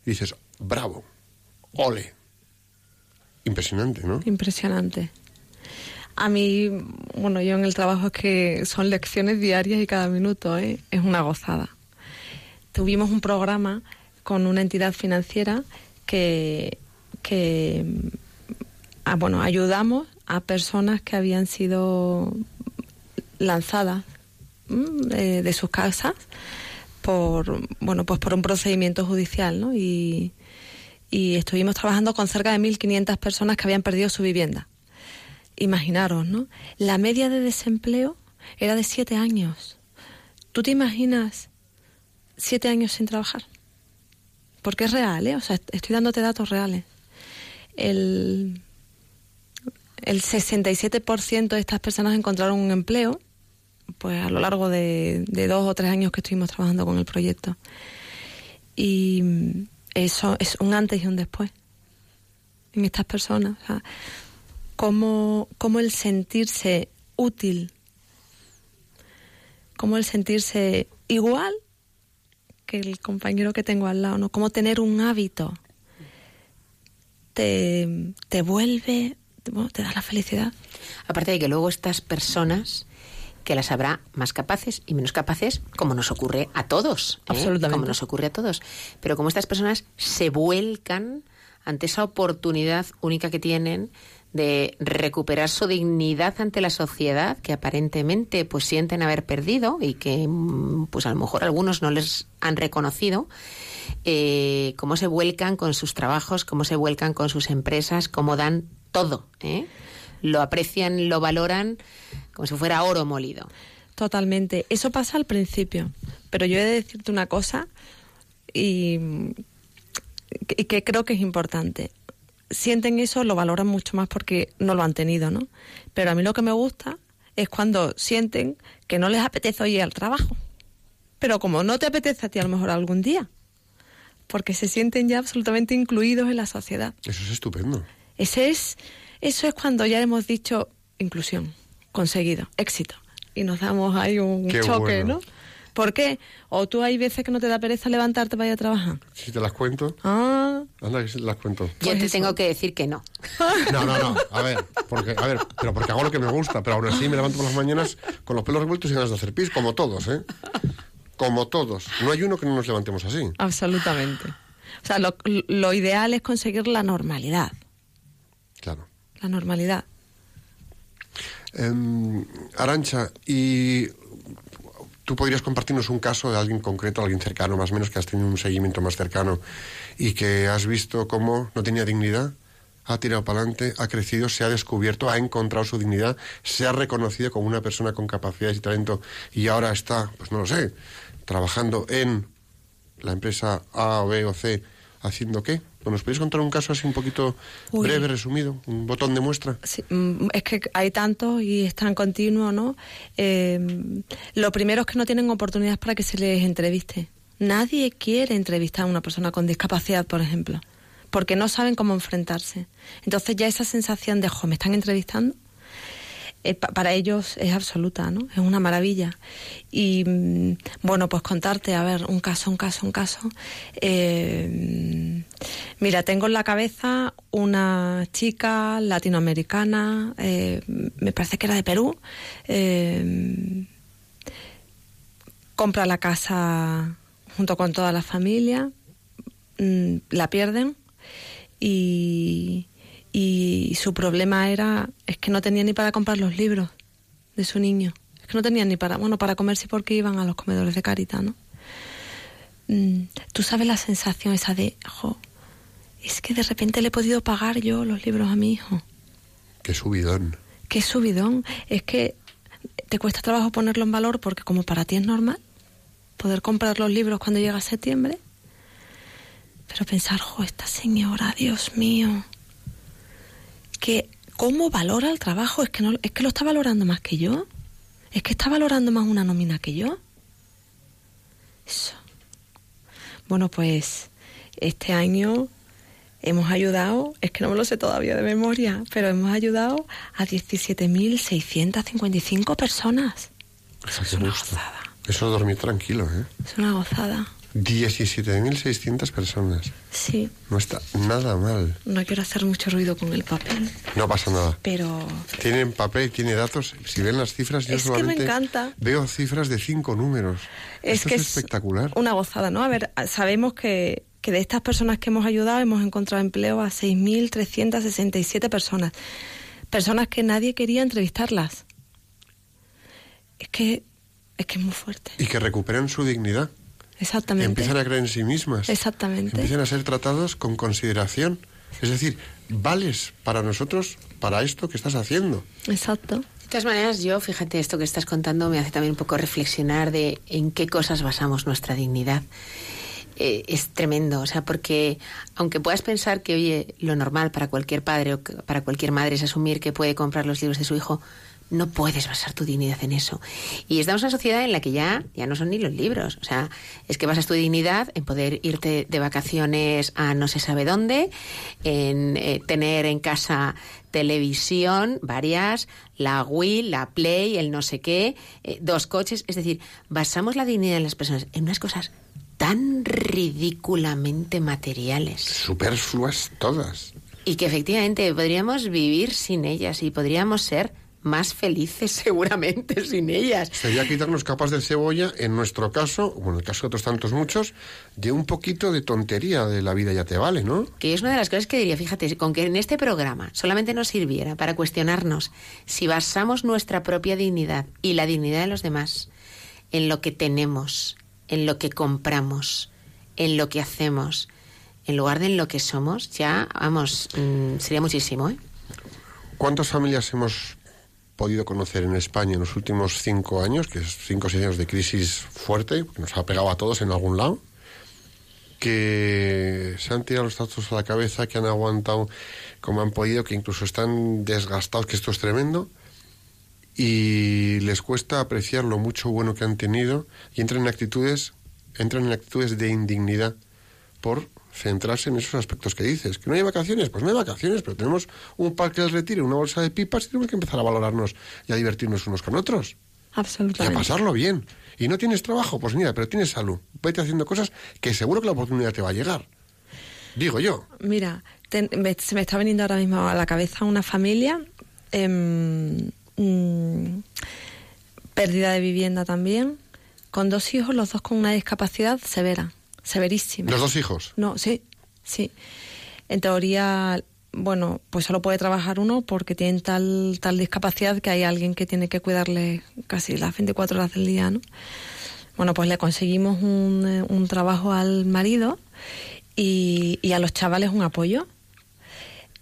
Y dices, bravo, ole. Impresionante, ¿no? Impresionante. A mí, bueno, yo en el trabajo es que son lecciones diarias y cada minuto, ¿eh? es una gozada. Tuvimos un programa con una entidad financiera que, que ah, bueno, ayudamos a personas que habían sido lanzadas de, sus casas por, bueno, pues por un procedimiento judicial, ¿no? Y, y estuvimos trabajando con cerca de 1.500 personas que habían perdido su vivienda. Imaginaros, ¿no? La media de desempleo era de siete años. ¿Tú te imaginas siete años sin trabajar? Porque es real, ¿eh? O sea, estoy dándote datos reales. El, el 67% de estas personas encontraron un empleo pues a lo largo de, de, dos o tres años que estuvimos trabajando con el proyecto. Y eso es un antes y un después en estas personas. O cómo, cómo el sentirse útil, cómo el sentirse igual que el compañero que tengo al lado, ¿no? Cómo tener un hábito te, te vuelve, te da la felicidad. Aparte de que luego estas personas que las habrá más capaces y menos capaces, como nos ocurre a todos. ¿eh? Absolutamente. Como nos ocurre a todos. Pero como estas personas se vuelcan ante esa oportunidad única que tienen de recuperar su dignidad ante la sociedad que aparentemente pues sienten haber perdido y que mm, pues a lo mejor algunos no les han reconocido eh, cómo se vuelcan con sus trabajos cómo se vuelcan con sus empresas cómo dan todo ¿eh? lo aprecian lo valoran como si fuera oro molido. Totalmente. Eso pasa al principio. Pero yo he de decirte una cosa y que creo que es importante sienten eso, lo valoran mucho más porque no lo han tenido, ¿no? Pero a mí lo que me gusta es cuando sienten que no les apetece ir al trabajo. Pero como no te apetece a ti a lo mejor algún día, porque se sienten ya absolutamente incluidos en la sociedad. Eso es estupendo. Ese es, eso es cuando ya hemos dicho inclusión, conseguido, éxito. Y nos damos ahí un choque, ¿no? ¿Por qué? ¿O tú hay veces que no te da pereza levantarte para ir a trabajar? Si te las cuento. Ah. Anda, que si te las cuento. Yo pues te eso. tengo que decir que no. No, no, no. A ver, porque, a ver, pero porque hago lo que me gusta. Pero aún así me levanto por las mañanas con los pelos revueltos y ganas de hacer pis, como todos, ¿eh? Como todos. No hay uno que no nos levantemos así. Absolutamente. O sea, lo, lo ideal es conseguir la normalidad. Claro. La normalidad. Eh, Arancha, y tú podrías compartirnos un caso de alguien concreto, alguien cercano, más o menos, que has tenido un seguimiento más cercano y que has visto cómo no tenía dignidad, ha tirado para adelante, ha crecido, se ha descubierto, ha encontrado su dignidad, se ha reconocido como una persona con capacidades y talento y ahora está, pues no lo sé, trabajando en la empresa A B o C, haciendo qué? ¿Nos podéis contar un caso así un poquito Uy. breve, resumido? Un botón de muestra. Sí, es que hay tantos y es tan continuo, ¿no? Eh, lo primero es que no tienen oportunidades para que se les entreviste. Nadie quiere entrevistar a una persona con discapacidad, por ejemplo, porque no saben cómo enfrentarse. Entonces ya esa sensación de, jo, ¿me están entrevistando? Pa para ellos es absoluta, ¿no? Es una maravilla. Y mm, bueno, pues contarte, a ver, un caso, un caso, un caso. Eh, mira, tengo en la cabeza una chica latinoamericana, eh, me parece que era de Perú, eh, compra la casa junto con toda la familia, mmm, la pierden y y su problema era es que no tenía ni para comprar los libros de su niño. Es que no tenían ni para bueno para comer sí porque iban a los comedores de Carita no mm, tú sabes la sensación esa de jo, es que de repente le he podido pagar yo los libros a mi hijo qué subidón. Qué subidón. Es que te cuesta trabajo ponerlo en valor porque como para ti es normal poder comprar los libros cuando llega septiembre pero pensar jo esta señora Dios mío que cómo valora el trabajo, es que no, es que lo está valorando más que yo, es que está valorando más una nómina que yo. Eso. Bueno, pues este año hemos ayudado, es que no me lo sé todavía de memoria, pero hemos ayudado a 17.655 personas. Eso es una gozada. Eso es dormir tranquilo, ¿eh? Es una gozada. 17.600 personas. Sí. No está nada mal. No quiero hacer mucho ruido con el papel. No pasa nada. Pero... Tienen papel, tiene datos. Si ven las cifras, yo es solamente que me encanta. veo cifras de cinco números. Es Esto que es, es espectacular. Una gozada, ¿no? A ver, sabemos que, que de estas personas que hemos ayudado hemos encontrado empleo a 6.367 personas. Personas que nadie quería entrevistarlas. Es que es que es muy fuerte. Y que recuperan su dignidad. Exactamente. Empiezan a creer en sí mismas. Exactamente. Empiezan a ser tratados con consideración. Es decir, vales para nosotros para esto que estás haciendo. Exacto. De todas maneras, yo, fíjate, esto que estás contando me hace también un poco reflexionar de en qué cosas basamos nuestra dignidad. Eh, es tremendo, o sea, porque aunque puedas pensar que, oye, lo normal para cualquier padre o para cualquier madre es asumir que puede comprar los libros de su hijo, no puedes basar tu dignidad en eso. Y estamos en una sociedad en la que ya, ya no son ni los libros. O sea, es que basas tu dignidad en poder irte de vacaciones a no se sabe dónde, en eh, tener en casa televisión, varias, la Wii, la Play, el no sé qué, eh, dos coches. Es decir, basamos la dignidad en las personas en unas cosas tan ridículamente materiales. Superfluas todas. Y que efectivamente podríamos vivir sin ellas y podríamos ser más felices seguramente sin ellas. Sería quitarnos capas de cebolla, en nuestro caso, o en el caso de otros tantos muchos, de un poquito de tontería de la vida ya te vale, ¿no? Que es una de las cosas que diría, fíjate, con que en este programa solamente nos sirviera para cuestionarnos si basamos nuestra propia dignidad y la dignidad de los demás en lo que tenemos, en lo que compramos, en lo que hacemos, en lugar de en lo que somos, ya, vamos, mm, sería muchísimo, ¿eh? ¿Cuántas familias hemos podido conocer en España en los últimos cinco años, que es cinco o seis años de crisis fuerte, que nos ha pegado a todos en algún lado, que se han tirado los tazos a la cabeza, que han aguantado como han podido, que incluso están desgastados, que esto es tremendo, y les cuesta apreciar lo mucho bueno que han tenido y entran en actitudes, entran en actitudes de indignidad por centrarse en esos aspectos que dices. ¿Que no hay vacaciones? Pues no hay vacaciones, pero tenemos un parque del retiro, una bolsa de pipas y tenemos que empezar a valorarnos y a divertirnos unos con otros. Absolutamente. Y a pasarlo bien. Y no tienes trabajo, pues mira, pero tienes salud. Vete haciendo cosas que seguro que la oportunidad te va a llegar. Digo yo. Mira, se me está viniendo ahora mismo a la cabeza una familia, mm, pérdida de vivienda también, con dos hijos, los dos con una discapacidad severa severísima. ¿Los dos hijos? No, sí, sí. En teoría, bueno, pues solo puede trabajar uno porque tienen tal, tal discapacidad que hay alguien que tiene que cuidarle casi las 24 horas del día, ¿no? Bueno, pues le conseguimos un, eh, un trabajo al marido y, y, a los chavales un apoyo.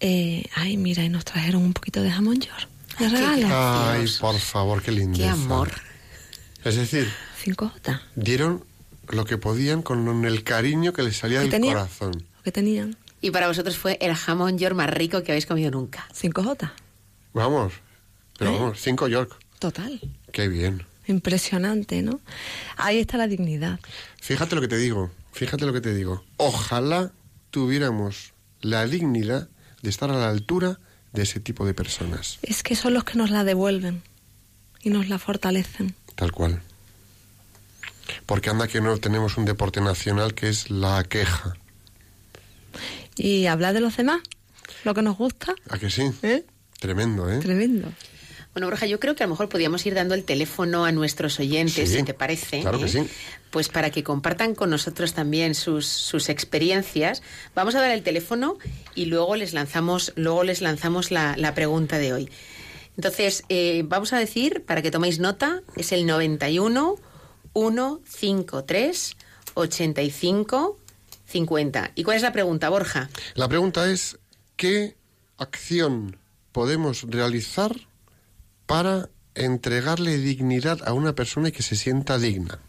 Eh, ay, mira, y nos trajeron un poquito de jamón york. De regalo. Ay, por favor, qué lindo. Qué amor. Es decir, cinco J. Dieron lo que podían con el cariño que les salía del corazón. Lo que tenían. Y para vosotros fue el jamón york más rico que habéis comido nunca. 5J. Vamos, pero ¿Eh? vamos, 5 York. Total. Qué bien. Impresionante, ¿no? Ahí está la dignidad. Fíjate lo que te digo, fíjate lo que te digo. Ojalá tuviéramos la dignidad de estar a la altura de ese tipo de personas. Es que son los que nos la devuelven y nos la fortalecen. Tal cual. Porque anda que no tenemos un deporte nacional que es la queja. ¿Y hablar de los demás? ¿Lo que nos gusta? ¿A que sí? ¿Eh? Tremendo, ¿eh? Tremendo. Bueno, Borja, yo creo que a lo mejor podríamos ir dando el teléfono a nuestros oyentes, Sí, si te parece. claro que ¿eh? sí. Pues para que compartan con nosotros también sus, sus experiencias. Vamos a dar el teléfono y luego les lanzamos, luego les lanzamos la, la pregunta de hoy. Entonces, eh, vamos a decir, para que toméis nota, es el 91 153 85 50. ¿Y cuál es la pregunta, Borja? La pregunta es, ¿qué acción podemos realizar para entregarle dignidad a una persona y que se sienta digna?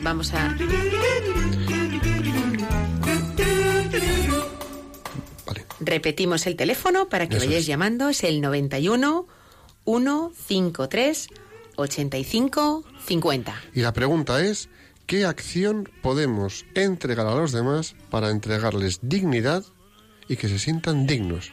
Vamos a... Vale. Repetimos el teléfono para que Eso vayáis es. llamando. Es el 91 153 85 50. Y la pregunta es, ¿qué acción podemos entregar a los demás para entregarles dignidad y que se sientan dignos?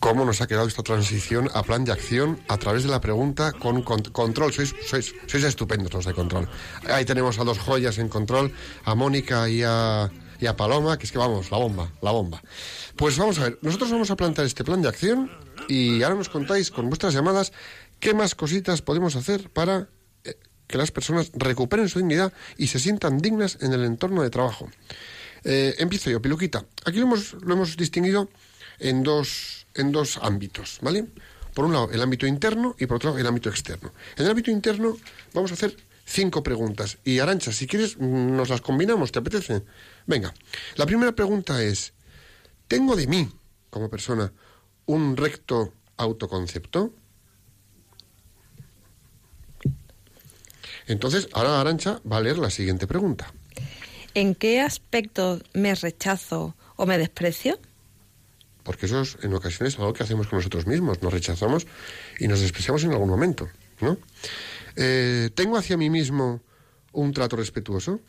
¿Cómo nos ha quedado esta transición a plan de acción a través de la pregunta con, con- control? Sois, sois, sois estupendos los de control. Ahí tenemos a dos joyas en control, a Mónica y a, y a Paloma, que es que vamos, la bomba, la bomba. Pues vamos a ver, nosotros vamos a plantear este plan de acción y ahora nos contáis con vuestras llamadas qué más cositas podemos hacer para eh, que las personas recuperen su dignidad y se sientan dignas en el entorno de trabajo. Eh, empiezo yo, Piluquita. Aquí lo hemos, lo hemos distinguido en dos, en dos ámbitos, ¿vale? Por un lado, el ámbito interno y por otro lado, el ámbito externo. En el ámbito interno vamos a hacer cinco preguntas. Y Arancha, si quieres, nos las combinamos, ¿te apetece? Venga, la primera pregunta es, ¿tengo de mí, como persona, un recto autoconcepto? Entonces, ahora Arancha va a leer la siguiente pregunta. ¿En qué aspecto me rechazo o me desprecio? Porque eso es en ocasiones algo que hacemos con nosotros mismos. Nos rechazamos y nos despreciamos en algún momento, ¿no? Eh, ¿Tengo hacia mí mismo un trato respetuoso?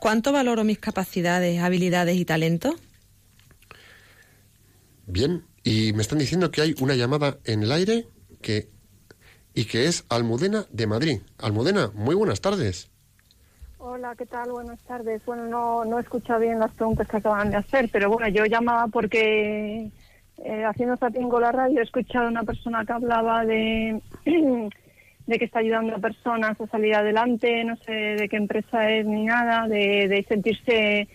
¿Cuánto valoro mis capacidades, habilidades y talentos? Bien, y me están diciendo que hay una llamada en el aire que y que es Almudena de Madrid. Almudena, muy buenas tardes. Hola, ¿qué tal? Buenas tardes. Bueno, no, no he escuchado bien las preguntas que acaban de hacer, pero bueno, yo llamaba porque eh, haciendo zapping con la radio he escuchado a una persona que hablaba de, de que está ayudando a personas a salir adelante, no sé de qué empresa es ni nada, de, de sentirse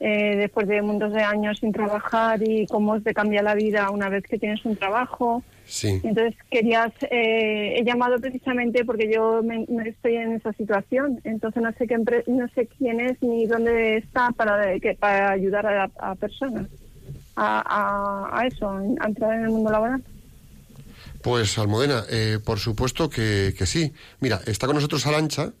eh, después de muchos de años sin trabajar y cómo te cambia la vida una vez que tienes un trabajo. Sí. Entonces querías, eh, he llamado precisamente porque yo me, me estoy en esa situación, entonces no sé qué no sé quién es ni dónde está para que para ayudar a, a personas a, a, a eso, a entrar en el mundo laboral. Pues Almudena, eh, por supuesto que, que sí. Mira, está con nosotros Arancha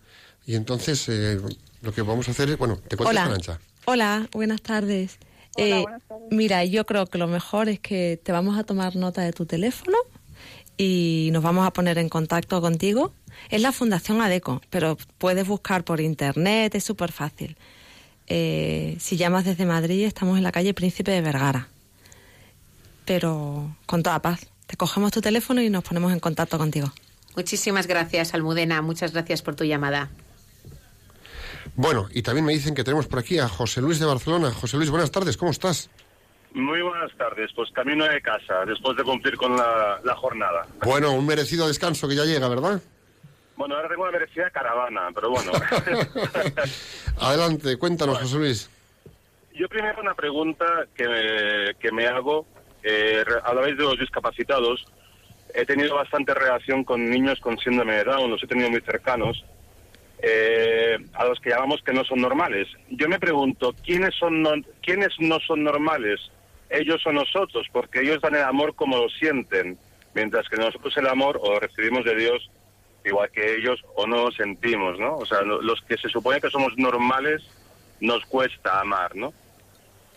y entonces eh, lo que vamos a hacer es, bueno, te cuento Hola. Arancha. Hola, buenas tardes. Hola, Eh, buenas tardes. Mira, yo creo que lo mejor es que te vamos a tomar nota de tu teléfono y nos vamos a poner en contacto contigo. Es la Fundación ADECO, pero puedes buscar por internet, es súper fácil. Eh, si llamas desde Madrid, estamos en la calle Príncipe de Vergara. Pero con toda paz. Te cogemos tu teléfono y nos ponemos en contacto contigo. Muchísimas gracias, Almudena. Muchas gracias por tu llamada. Bueno, y también me dicen que tenemos por aquí a José Luis de Barcelona. José Luis, buenas tardes, ¿cómo estás? Muy buenas tardes, pues camino de casa después de cumplir con la, la jornada. Bueno, un merecido descanso que ya llega, ¿verdad? Bueno, ahora tengo una merecida caravana, pero bueno. Adelante, cuéntanos, José Luis. Yo primero una pregunta que me, que me hago. Eh, re- hablabais de los discapacitados. He tenido bastante relación con niños con síndrome de Down, los he tenido muy cercanos, eh, a los que llamamos que no son normales. Yo me pregunto, ¿quiénes, son ¿quiénes no son normales? Ellos o nosotros, porque ellos dan el amor como lo sienten, mientras que nosotros el amor o lo recibimos de Dios igual que ellos o no lo sentimos, ¿no? O sea, lo- los que se supone que somos normales nos cuesta amar, ¿no?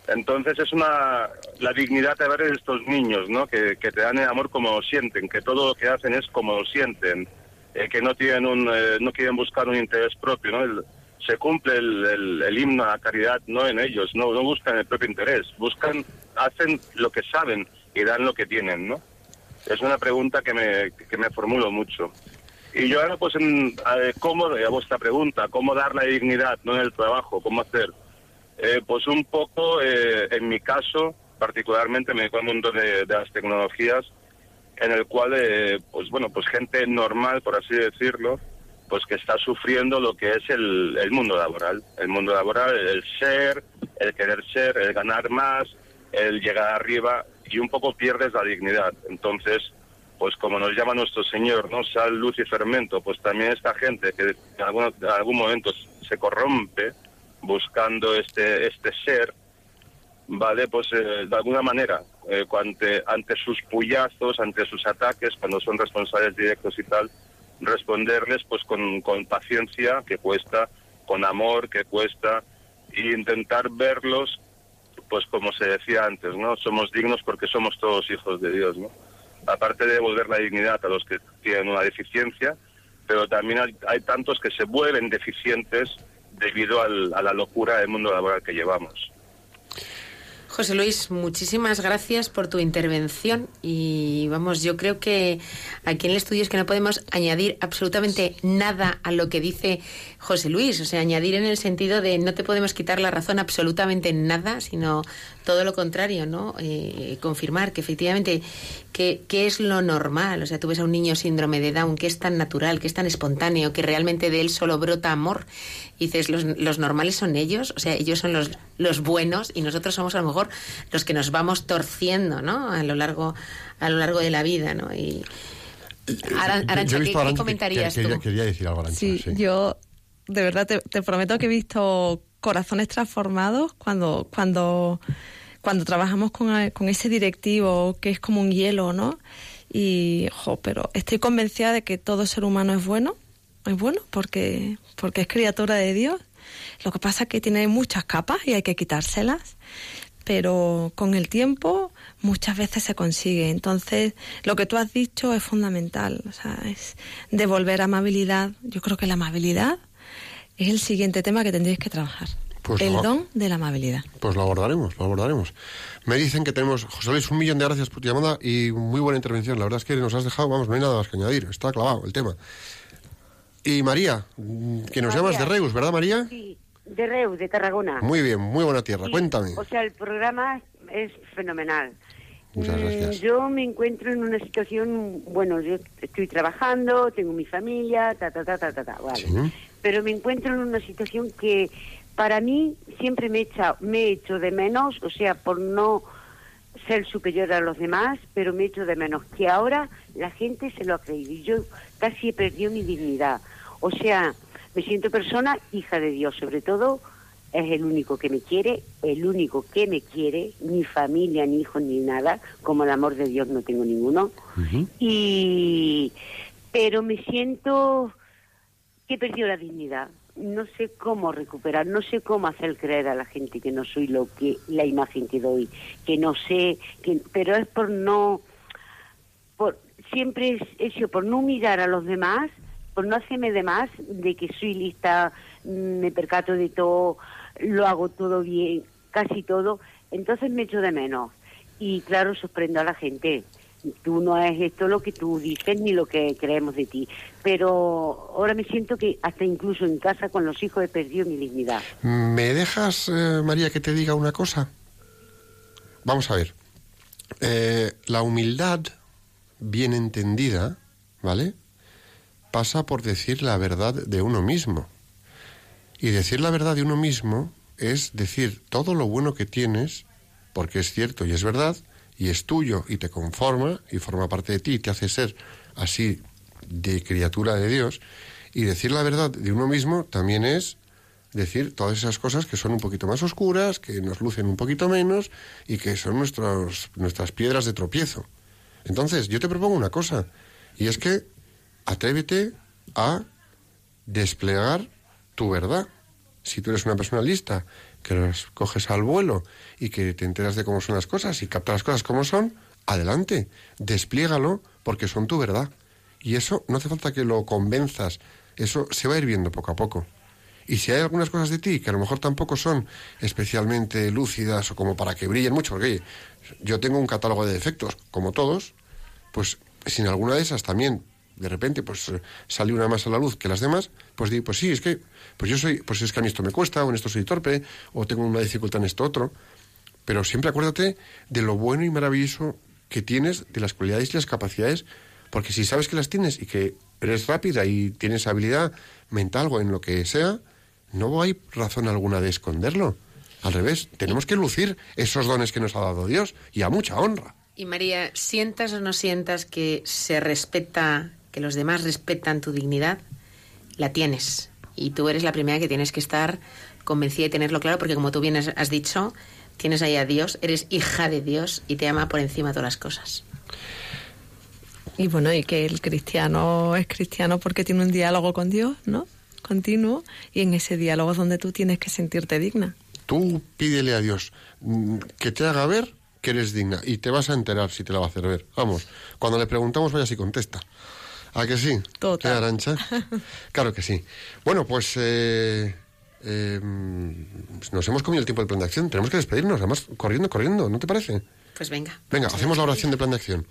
Entonces es una la dignidad de ver estos niños, ¿no? Que, que te dan el amor como lo sienten, que todo lo que hacen es como lo sienten, eh, que no tienen un, eh, no quieren buscar un interés propio, ¿no? El- se cumple el, el- el himno a la caridad no en ellos, no, no buscan el propio interés, buscan, hacen lo que saben y dan lo que tienen, ¿no? Es una pregunta que me, que me formulo mucho. Y yo ahora, pues, en, eh, ¿cómo, a vuestra pregunta, cómo dar la dignidad, no en el trabajo, cómo hacer? Eh, pues un poco, eh, en mi caso, particularmente me dedico al mundo de, las tecnologías, en el cual, eh, pues bueno, pues gente normal, por así decirlo, pues que está sufriendo lo que es el, el mundo laboral. El mundo laboral, el ser, el querer ser, el ganar más, el llegar arriba y un poco pierdes la dignidad. Entonces, pues como nos llama nuestro Señor, ¿no? Sal, luz y fermento, pues también esta gente que en algún, en algún momento se corrompe buscando este, este ser, ¿vale? Pues eh, de alguna manera, eh, ante, ante sus puyazos, ante sus ataques, cuando son responsables directos y tal, responderles pues con, con paciencia, que cuesta, con amor, que cuesta, e intentar verlos, pues como se decía antes, ¿no? Somos dignos porque somos todos hijos de Dios, ¿no? Aparte de devolver la dignidad a los que tienen una deficiencia, pero también hay, hay tantos que se vuelven deficientes debido al- a la locura del mundo laboral que llevamos. José Luis, muchísimas gracias por tu intervención y vamos, yo creo que aquí en el estudio es que no podemos añadir absolutamente nada a lo que dice José Luis, o sea, añadir en el sentido de no te podemos quitar la razón absolutamente en nada, sino todo lo contrario, ¿no? Eh, confirmar que efectivamente que, es lo normal. O sea, tú ves a un niño síndrome de Down que es tan natural, que es tan espontáneo, que realmente de él solo brota amor. Y dices, los, los normales son ellos, o sea, ellos son los, los buenos y nosotros somos a lo mejor los que nos vamos torciendo, ¿no? A lo largo, a lo largo de la vida, ¿no? Y, Arancha, ¿qué, comentarías tú? Quería, decir algo, Arancha. Sí, yo de verdad te, te prometo que he visto corazones transformados cuando, cuando, cuando trabajamos con, ese directivo que es como un hielo, ¿no? Y, jo, pero estoy convencida de que todo ser humano es bueno, es bueno porque, porque es criatura de Dios. Lo que pasa es que tiene muchas capas y hay que quitárselas, pero con el tiempo muchas veces se consigue. Entonces, lo que tú has dicho es fundamental, o sea, es devolver amabilidad. Yo creo que la amabilidad es el siguiente tema que tendréis que trabajar. Pues el don de la amabilidad. Pues lo abordaremos, lo abordaremos. Me dicen que tenemos, José Luis, un millón de gracias por tu llamada y muy buena intervención. La verdad es que nos has dejado, vamos, no hay nada más que añadir, está clavado el tema. Y María, que nos llamas de Reus, ¿verdad María? Sí, de Reus, de Tarragona. Muy bien, muy buena tierra, cuéntame. O sea, el programa es fenomenal. Muchas gracias. Yo me encuentro en una situación, bueno, yo estoy trabajando, tengo mi familia, ta, ta, ta, ta, ta, ta vale pero me encuentro en una situación que para mí siempre me, echa, me he hecho de menos, o sea, por no ser superior a los demás, pero me he hecho de menos, que ahora la gente se lo ha creído y yo casi he perdido mi dignidad. O sea, me siento persona hija de Dios, sobre todo es el único que me quiere, el único que me quiere, ni familia, ni hijos, ni nada, como el amor de Dios no tengo ninguno. Y pero me siento he perdido la dignidad. No sé cómo recuperar, no sé cómo hacer creer a la gente que no soy lo que la imagen que doy, que no sé, que, pero es por no, por siempre es eso, por no mirar a los demás, por no hacerme de más, de que soy lista, me percato de todo, lo hago todo bien, casi todo, entonces me echo de menos. Y claro, sorprendo a la gente tú no es esto lo que tú dices ni lo que creemos de ti. Pero ahora me siento que hasta incluso en casa con los hijos he perdido mi dignidad. ¿Me dejas, eh, María, que te diga una cosa? Vamos a ver. Eh, la humildad, bien entendida, ¿vale? Pasa por decir la verdad de uno mismo. Y decir la verdad de uno mismo es decir todo lo bueno que tienes, porque es cierto y es verdad, y es tuyo y te conforma y forma parte de ti y te hace ser así de criatura de Dios. Y decir la verdad de uno mismo también es decir todas esas cosas que son un poquito más oscuras, que nos lucen un poquito menos y que son nuestros, nuestras piedras de tropiezo. Entonces, yo te propongo una cosa, y es que atrévete a desplegar tu verdad. Si tú eres una persona lista, que los coges al vuelo y que te enteras de cómo son las cosas y captas las cosas como son, adelante, despliégalo porque son tu verdad. Y eso no hace falta que lo convenzas, eso se va a ir viendo poco a poco. Y si hay algunas cosas de ti que a lo mejor tampoco son especialmente lúcidas o como para que brillen mucho, porque yo tengo un catálogo de defectos, como todos, pues sin alguna de esas también de repente pues eh, sale una más a la luz que las demás, pues digo, pues sí, es que pues yo soy, pues es que a mí esto me cuesta, o en esto soy torpe, o tengo una dificultad en esto otro. Pero siempre acuérdate de lo bueno y maravilloso que tienes, de las cualidades y las capacidades, porque si sabes que las tienes y que eres rápida y tienes habilidad mental o en lo que sea, no hay razón alguna de esconderlo. Al revés, tenemos que lucir esos dones que nos ha dado Dios y a mucha honra. Y María, sientas o no sientas que se respeta, que los demás respetan tu dignidad, la tienes. Y tú eres la primera que tienes que estar convencida y tenerlo claro, porque como tú bien has dicho, tienes ahí a Dios, eres hija de Dios y te ama por encima de todas las cosas. Y bueno, y que el cristiano es cristiano porque tiene un diálogo con Dios, ¿no? Continuo, y en ese diálogo es donde tú tienes que sentirte digna. Tú pídele a Dios mm, que te haga ver que eres digna y te vas a enterar si te la va a hacer ver. Vamos, cuando le preguntamos, vaya si contesta. ¿A que sí? Total. Arancha? claro que sí. Bueno, pues eh, eh, nos hemos comido el tiempo del plan de acción. Tenemos que despedirnos, además corriendo, corriendo, ¿no te parece? Pues venga. Venga, hacemos la oración de plan de acción.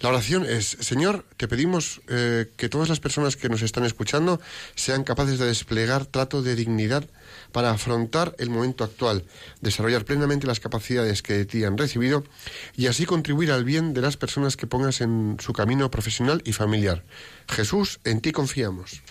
La oración es, Señor, te pedimos eh, que todas las personas que nos están escuchando sean capaces de desplegar trato de dignidad para afrontar el momento actual, desarrollar plenamente las capacidades que de ti han recibido y así contribuir al bien de las personas que pongas en su camino profesional y familiar. Jesús, en ti confiamos.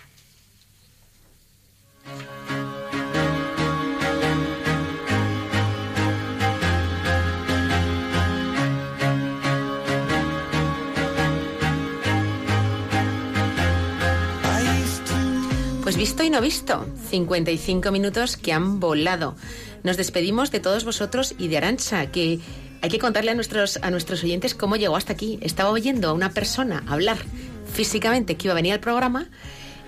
Pues visto y no visto, 55 minutos que han volado. Nos despedimos de todos vosotros y de Arancha, que hay que contarle a nuestros, a nuestros oyentes cómo llegó hasta aquí. Estaba oyendo a una persona hablar físicamente que iba a venir al programa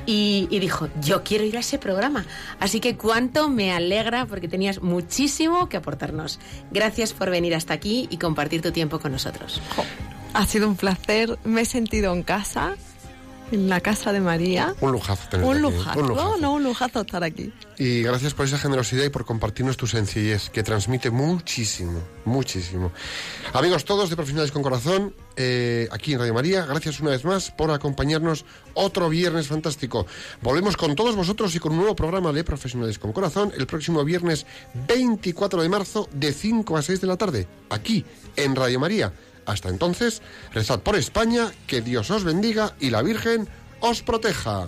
y, y, dijo, yo quiero ir a ese programa. Así que cuánto me alegra porque tenías muchísimo que aportarnos. Gracias por venir hasta aquí y compartir tu tiempo con nosotros. Ha sido un placer, me he sentido en casa en la casa de María. Un lujazo tener un lujazo, un lujazo. No, un lujazo estar aquí. Y gracias por esa generosidad y por compartirnos tu sencillez, que transmite muchísimo, muchísimo. Amigos todos de Profesionales con Corazón, eh, aquí en Radio María, gracias una vez más por acompañarnos otro viernes fantástico. Volvemos con todos vosotros y con un nuevo programa de Profesionales con Corazón el próximo viernes 24 de marzo de 5 a 6 de la tarde, aquí en Radio María hasta entonces, rezad por España, que Dios os bendiga y la Virgen os proteja.